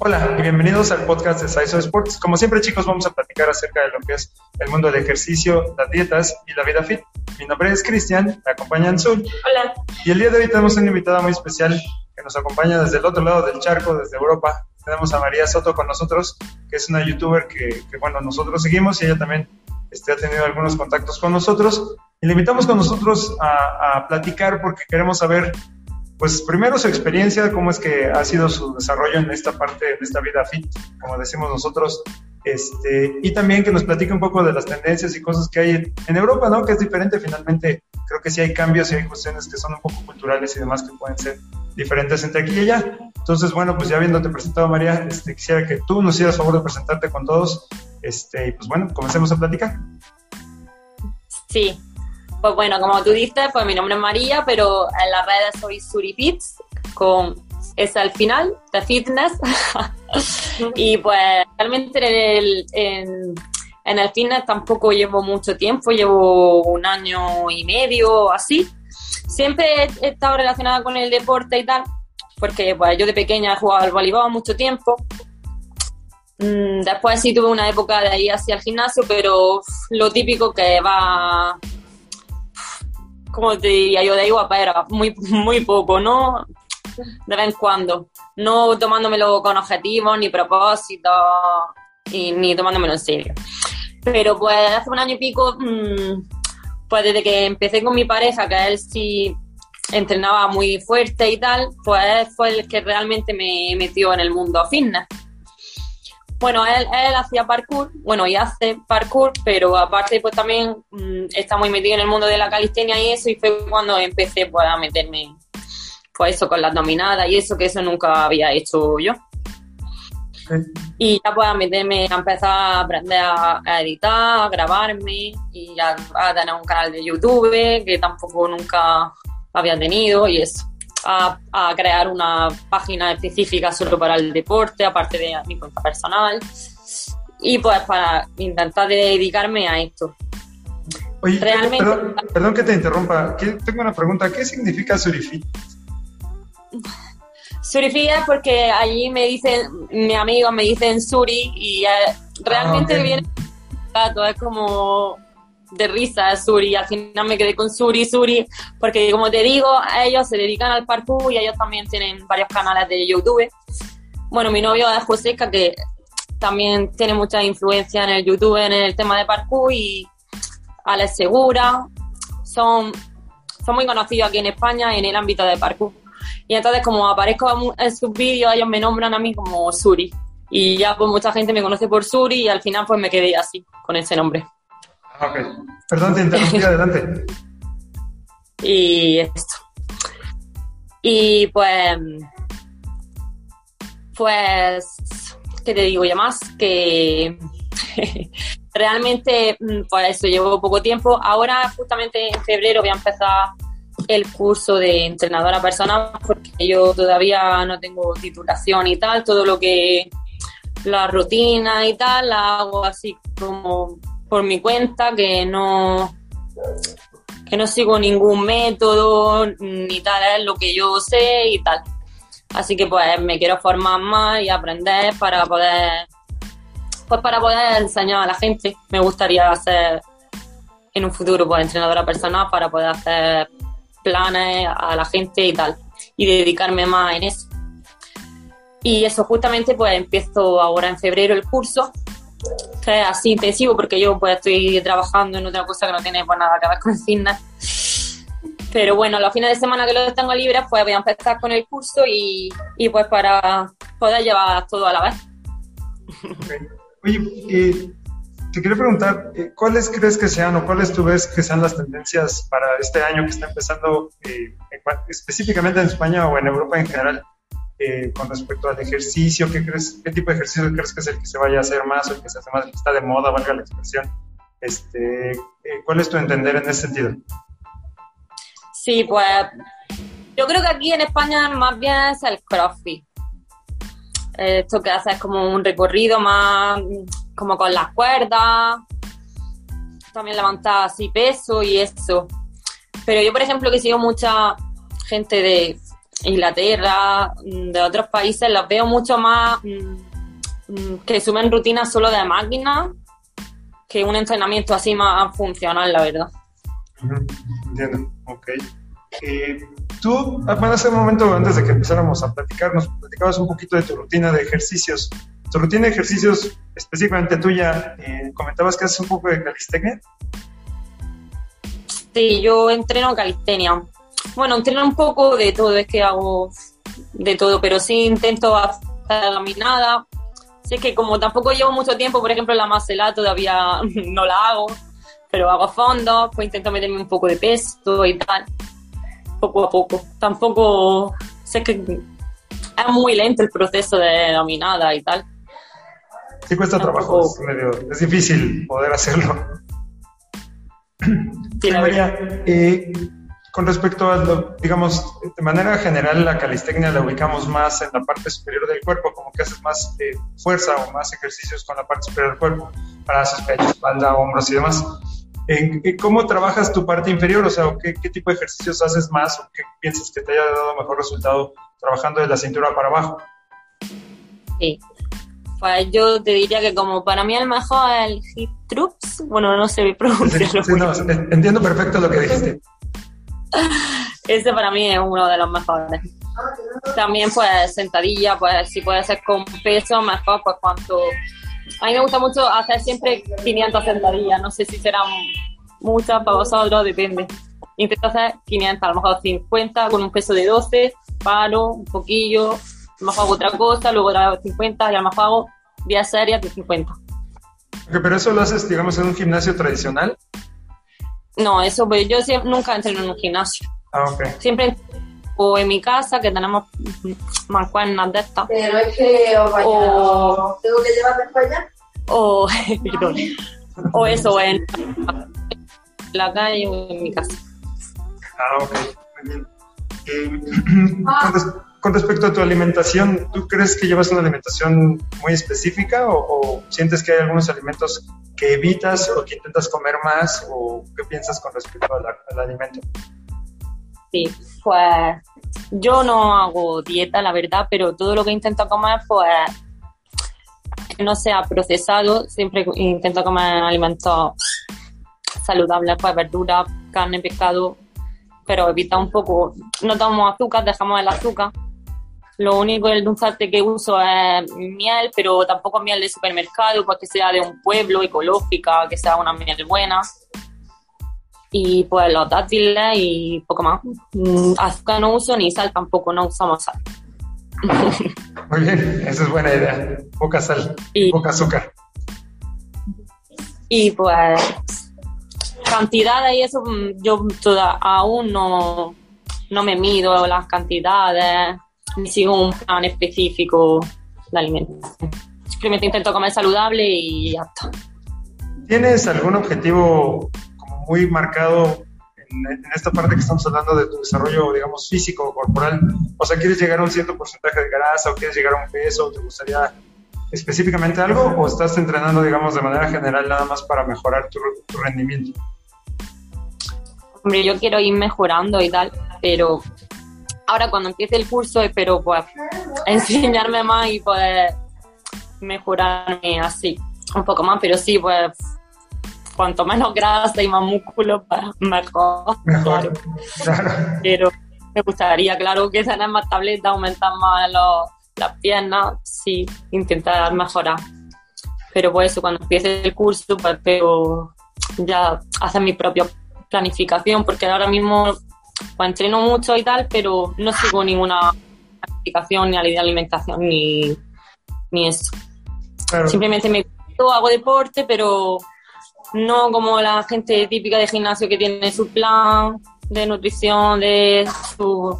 Hola y bienvenidos al podcast de Saizo Sports. Como siempre, chicos, vamos a platicar acerca de lo que es el mundo del ejercicio, las dietas y la vida fit. Mi nombre es Cristian, me acompaña Anzul. Hola. Y el día de hoy tenemos una invitada muy especial que nos acompaña desde el otro lado del charco, desde Europa. Tenemos a María Soto con nosotros, que es una youtuber que, que bueno, nosotros seguimos y ella también este, ha tenido algunos contactos con nosotros. Y le invitamos con nosotros a, a platicar porque queremos saber pues primero su experiencia, cómo es que ha sido su desarrollo en esta parte, de esta vida fit, como decimos nosotros, este, y también que nos platique un poco de las tendencias y cosas que hay en Europa, ¿no? Que es diferente finalmente, creo que sí hay cambios y hay cuestiones que son un poco culturales y demás que pueden ser diferentes entre aquí y allá. Entonces, bueno, pues ya habiéndote presentado, María, este, quisiera que tú nos hicieras favor de presentarte con todos, este, y pues bueno, comencemos a platicar. Sí, pues bueno, como tú dices, pues mi nombre es María, pero en las redes soy Surifits, con es al final, de fitness. y pues realmente en el, en, el fitness tampoco llevo mucho tiempo, llevo un año y medio, así. Siempre he estado relacionada con el deporte y tal, porque pues yo de pequeña he jugado al voleibol mucho tiempo. Mm, después sí tuve una época de ahí hacia el gimnasio, pero lo típico que va como te diría yo, de ahí guapera, muy, muy poco, ¿no? De vez en cuando. No tomándomelo con objetivos, ni propósitos, ni tomándomelo en serio. Pero pues hace un año y pico, mmm, pues desde que empecé con mi pareja, que él sí entrenaba muy fuerte y tal, pues fue el que realmente me metió en el mundo fitness. Bueno, él, él hacía parkour, bueno, y hace parkour, pero aparte pues también mmm, está muy metido en el mundo de la calistenia y eso, y fue cuando empecé pues a meterme, pues eso, con las dominadas y eso, que eso nunca había hecho yo. Okay. Y ya pues a meterme, a empezar a aprender a, a editar, a grabarme y a, a, tener un canal de YouTube que tampoco nunca había tenido y eso. A, a, crear una página específica solo para el deporte, aparte de mi cuenta personal. Y pues para intentar dedicarme a esto. Oye, Realmente, perdón, perdón, que te interrumpa. Tengo una pregunta. ¿Qué significa Surifit? Surifit es porque allí me dicen, mi amigo me dicen Suri y eh, realmente ah, okay. viene es como de risa Suri, al final me quedé con Suri, Suri, porque como te digo, ellos se dedican al parkour y ellos también tienen varios canales de YouTube. Bueno, mi novio es Joseca, que también tiene mucha influencia en el YouTube en el tema de parkour y Alex Segura, son, son muy conocidos aquí en España en el ámbito de parkour. Y entonces como aparezco en sus vídeos, ellos me nombran a mí como Suri. Y ya pues mucha gente me conoce por Suri y al final pues me quedé así, con ese nombre. Ok. Perdón, te interrumpí, adelante. Y esto. Y pues. Pues. ¿Qué te digo ya más? Que. realmente, pues eso, llevo poco tiempo. Ahora, justamente en febrero, voy a empezar el curso de entrenadora personal porque yo todavía no tengo titulación y tal. Todo lo que. La rutina y tal, la hago así como por mi cuenta, que no, que no sigo ningún método, ni tal es lo que yo sé y tal. Así que pues me quiero formar más y aprender para poder, pues para poder enseñar a la gente. Me gustaría ser en un futuro pues entrenadora personal para poder hacer planes a la gente y tal. Y dedicarme más en eso. Y eso justamente pues empiezo ahora en febrero el curso que es así intensivo porque yo pues estoy trabajando en otra cosa que no tiene pues, nada que ver con fitness. Pero bueno, los fines de semana que los tengo libres, pues voy a empezar con el curso y, y pues para poder llevar todo a la vez. Okay. Oye, eh, te quería preguntar, eh, ¿cuáles crees que sean o cuáles tú ves que sean las tendencias para este año que está empezando eh, específicamente en España o en Europa en general? Eh, con respecto al ejercicio? ¿Qué, crees, ¿Qué tipo de ejercicio crees que es el que se vaya a hacer más o el que se hace más, el que está de moda, valga la expresión? Este, eh, ¿Cuál es tu entender en ese sentido? Sí, pues yo creo que aquí en España más bien es el CrossFit. Esto que hace es como un recorrido más como con las cuerdas, también levantar así peso y eso. Pero yo, por ejemplo, que sigo mucha gente de Inglaterra, de otros países, los veo mucho más que suben rutinas solo de máquina que un entrenamiento así más funcional, la verdad. Entiendo, ok. Eh, tú, hace un momento, antes de que empezáramos a platicar, nos platicabas un poquito de tu rutina de ejercicios. Tu rutina de ejercicios específicamente tuya, eh, comentabas que haces un poco de calistenia. Sí, yo entreno calistenia. Bueno, entreno un poco de todo, es que hago de todo, pero sí intento hacer caminada, Sí, es que como tampoco llevo mucho tiempo, por ejemplo, la macela todavía no la hago, pero hago fondo, pues intento meterme un poco de peso y tal, poco a poco. Tampoco sé que es muy lento el proceso de dominada y tal. Sí, cuesta trabajo, es, medio, es difícil poder hacerlo. Sí, María, eh, con respecto a, digamos, de manera general la calistecnia la ubicamos más en la parte superior del cuerpo, como que haces más eh, fuerza o más ejercicios con la parte superior del cuerpo, brazos, pecho, espalda, hombros y demás. ¿En, ¿Cómo trabajas tu parte inferior? O sea, ¿qué, ¿qué, tipo de ejercicios haces más o qué piensas que te haya dado mejor resultado trabajando de la cintura para abajo? Sí, pues yo te diría que como para mí el mejor es el hip troops, bueno, no sé pronunciarlo. Sí, no, entiendo perfecto lo que dijiste. Ese para mí es uno de los mejores. También pues sentadilla, pues si puede ser con peso, mejor pues cuanto... A mí me gusta mucho hacer siempre 500 sentadillas, no sé si serán muchas para vosotros, depende. Intento hacer 500, a lo mejor 50 con un peso de 12, paro un poquillo, a lo mejor hago otra cosa, luego hago 50 y a lo mejor hago 10 series de 50. pero eso lo haces, digamos, en un gimnasio tradicional. No, eso pues yo siempre, nunca entreno en un gimnasio. Ah, ok. Siempre o en mi casa, que tenemos mancuernas de estas. Pero es que o, tengo que llevarme para allá. O, o eso, en la calle o en mi casa. Ah, ok. Muy bien. Eh, con, respecto a tu alimentación, ¿tú crees que llevas una alimentación muy específica o, sientes que hay algunos alimentos que evitas o que intentas comer más o qué piensas con respecto al, alimento? Sí, pues yo no hago dieta, la verdad, pero todo lo que intento comer, pues que no sea procesado, siempre intento comer alimentos saludables, pues verdura, carne, pescado, pero evita un poco, no tomamos azúcar, dejamos el azúcar lo único el dulce que uso es miel, pero tampoco miel de supermercado, pues que sea de un pueblo, ecológica, que sea una miel buena. Y pues los dátiles y poco más. Mm, azúcar no uso ni sal tampoco, no usamos sal. Muy bien, esa es buena idea. Poca sal, y, poca azúcar. Y pues cantidades y eso, mm, yo toda, aún no, no me mido las cantidades sigo un plan específico de alimentación. Simplemente intento comer saludable y ya está. ¿Tienes algún objetivo como muy marcado en, esta parte que estamos hablando de tu desarrollo, digamos, físico, corporal? O sea, ¿quieres llegar a un cierto porcentaje de grasa o quieres llegar a un peso? ¿Te gustaría específicamente algo o estás entrenando, digamos, de manera general nada más para mejorar tu, tu rendimiento? Hombre, yo quiero ir mejorando y tal, pero ahora cuando empiece el curso espero pues enseñarme más y poder mejorarme así un poco más, pero sí, pues cuanto menos grasa y más músculo, pues mejor. Mejor, Pero me gustaría, claro, que tener más tabletas, aumentar más las piernas, sí, intentar mejorar. Pero pues eso, cuando empiece el curso, pues espero ya hacer mi propia planificación, porque ahora mismo pues entreno mucho y tal, pero no sigo ninguna planificación ni de alimentación ni, ni eso. Simplemente me hago deporte, pero no como la gente típica de gimnasio que tiene su plan de nutrición, de su...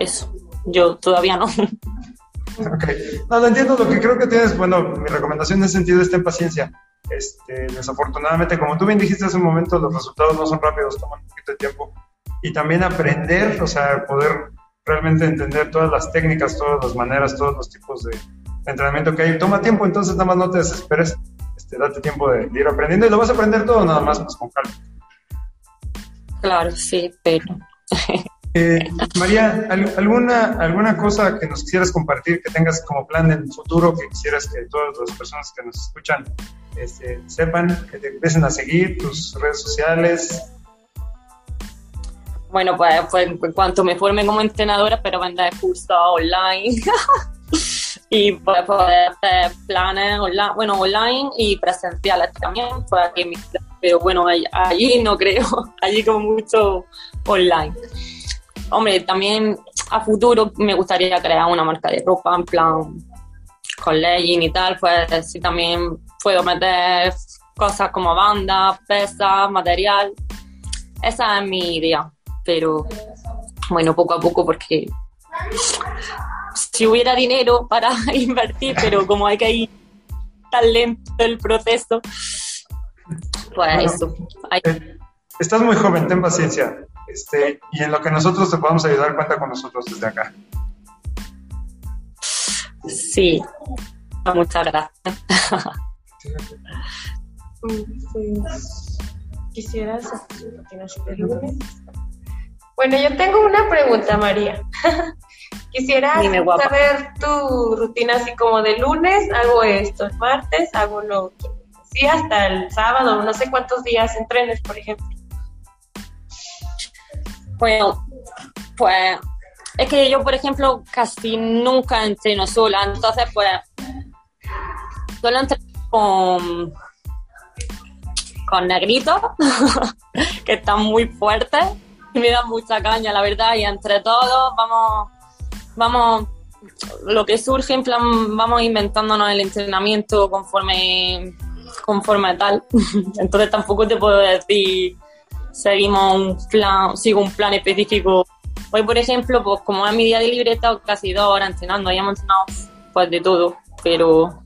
Eso, yo todavía no. Ok, no, lo entiendo, lo que creo que tienes, bueno, mi recomendación en ese sentido es ten paciencia. Este, desafortunadamente, como tú bien dijiste hace un momento, los resultados no son rápidos, toman un poquito de tiempo y también aprender, o sea, poder realmente entender todas las técnicas, todas las maneras, todos los tipos de entrenamiento que hay. Toma tiempo, entonces nada más no te desesperes, este, date tiempo de, ir aprendiendo y lo vas a aprender todo nada más pues, con calma. Claro, sí, pero Eh, María, ¿alguna, ¿alguna cosa que nos quisieras compartir, que tengas como plan en el futuro, que quisieras que todas las personas que nos escuchan este, sepan, que te empiecen a seguir, tus redes sociales? Bueno, pues, pues en cuanto me forme como entrenadora, pero vender cursos online. y pues, poder hacer planes online, bueno, online y presenciales también, pues pero bueno, allí no creo, allí como mucho online. Hombre, también a futuro me gustaría crear una marca de ropa, en plan, con legging y tal, pues sí también puedo meter cosas como banda, pesas, material. Esa es mi idea, pero bueno, poco a poco porque si hubiera dinero para invertir, pero como hay que ir tan lento el proceso, pues eso. Eh, estás muy joven, ten paciencia. Este, y en lo que nosotros te podamos ayudar, cuenta con nosotros desde acá. Sí, muchas gracias. Pues, quisiera Bueno, yo tengo una pregunta, María. Quisiera saber tu rutina así como de lunes, hago esto, el martes hago lo que sí hasta el sábado, no sé cuántos días entrenes, por ejemplo. Bueno, pues es que yo, por ejemplo, casi nunca entreno sola, entonces pues solo entreno con, con negritos, que están muy fuertes me dan mucha caña, la verdad, y entre todos vamos, vamos, lo que surge, en plan, vamos inventándonos el entrenamiento conforme, conforme tal. Entonces tampoco te puedo decir seguimos un plan, sigo un plan específico. Hoy, por ejemplo, pues como es mi día de libre, he estado casi dos horas entrenando, hayamos entrenado pues de todo, pero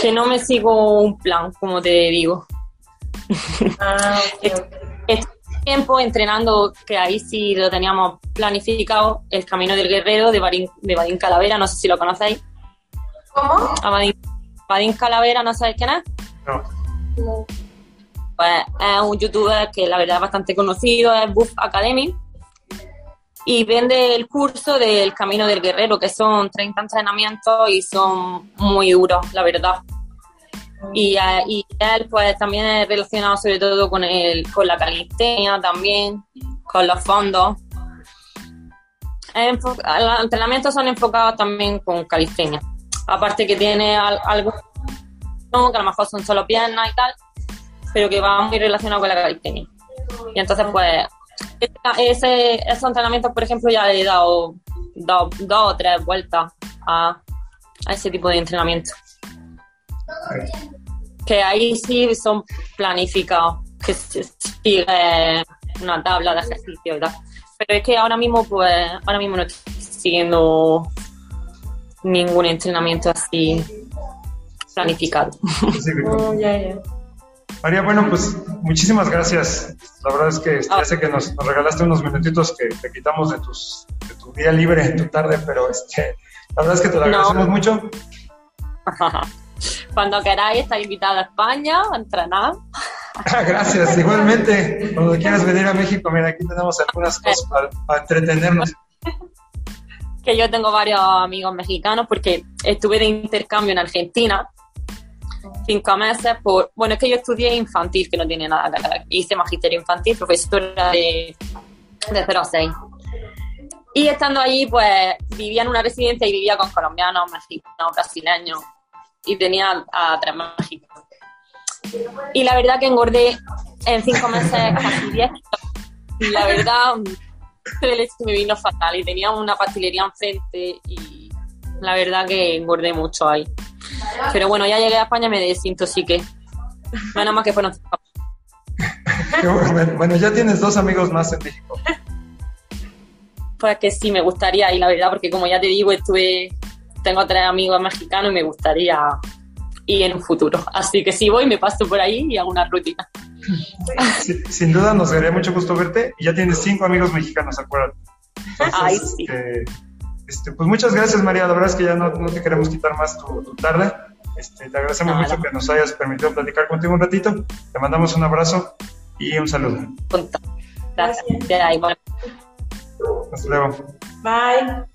que no me sigo un plan, como te digo. Ah, tiempo entrenando, que ahí sí lo teníamos planificado, el Camino del Guerrero de Badín, de Badín Calavera, no sé si lo conocéis. ¿Cómo? A Badín, Calavera, ¿no sabéis quién es? No. Pues es un youtuber que la verdad es bastante conocido, es Buff Academy, y vende el curso del Camino del Guerrero, que son 30 entrenamientos y son muy duros, la verdad. Y, eh, y él pues también es relacionado sobre todo con, el, con la calistenia también, con los fondos. Los entrenamientos son enfocados también con calistenia. Aparte que tiene algo que a lo mejor son solo piernas y tal, pero que va muy relacionado con la calistenia. Y entonces pues ese, esos entrenamientos, por ejemplo, ya le he dado dos, o tres vueltas a, a ese tipo de entrenamiento. Que ahí sí son planificados, que sigue una tabla de ejercicio y tal. Pero es que ahora mismo, pues, ahora mismo no estoy siguiendo ningún entrenamiento así planificado. Oh, María, bueno, pues muchísimas gracias. La verdad es que este, que nos, regalaste unos minutitos que te quitamos de, tus, de tu día libre, en tu tarde, pero este, la verdad es que te lo agradecemos mucho. Cuando queráis, estar invitada a España a entrenar. Ah, gracias, igualmente. Cuando quieras venir a México, mira, aquí tenemos algunas cosas para, entretenernos. Que yo tengo varios amigos mexicanos porque estuve de intercambio en Argentina cinco meses por, bueno, es que yo estudié infantil, que no tiene nada que ver, hice magisterio infantil, profesora de, de 0 a 6. Y estando allí, pues vivía en una residencia y vivía con colombianos, mexicanos, brasileños, y tenía a tres. Y la verdad que engordé en cinco meses casi 10 Y la verdad, el me vino fatal y tenía una pastelería enfrente y la verdad que engordé mucho ahí. Pero bueno, ya llegué a España y me desintoxiqué. Menos más que fueron bueno, ya tienes dos amigos más en México. Pues que sí, me gustaría, y la verdad, porque como ya te digo, estuve, tengo tres amigos mexicanos y me gustaría ir en un futuro. Así que si voy, me paso por ahí y hago una rutina. sin duda nos daría mucho gusto verte y ya tienes cinco amigos mexicanos, acuérdate. Ay, sí. Este, este, pues muchas gracias, María. La verdad es que ya no, te queremos quitar más tu, tarde. Este, te agradecemos mucho que nos hayas permitido platicar contigo un ratito. Te mandamos un abrazo y un saludo. Gracias. Hasta luego. Bye.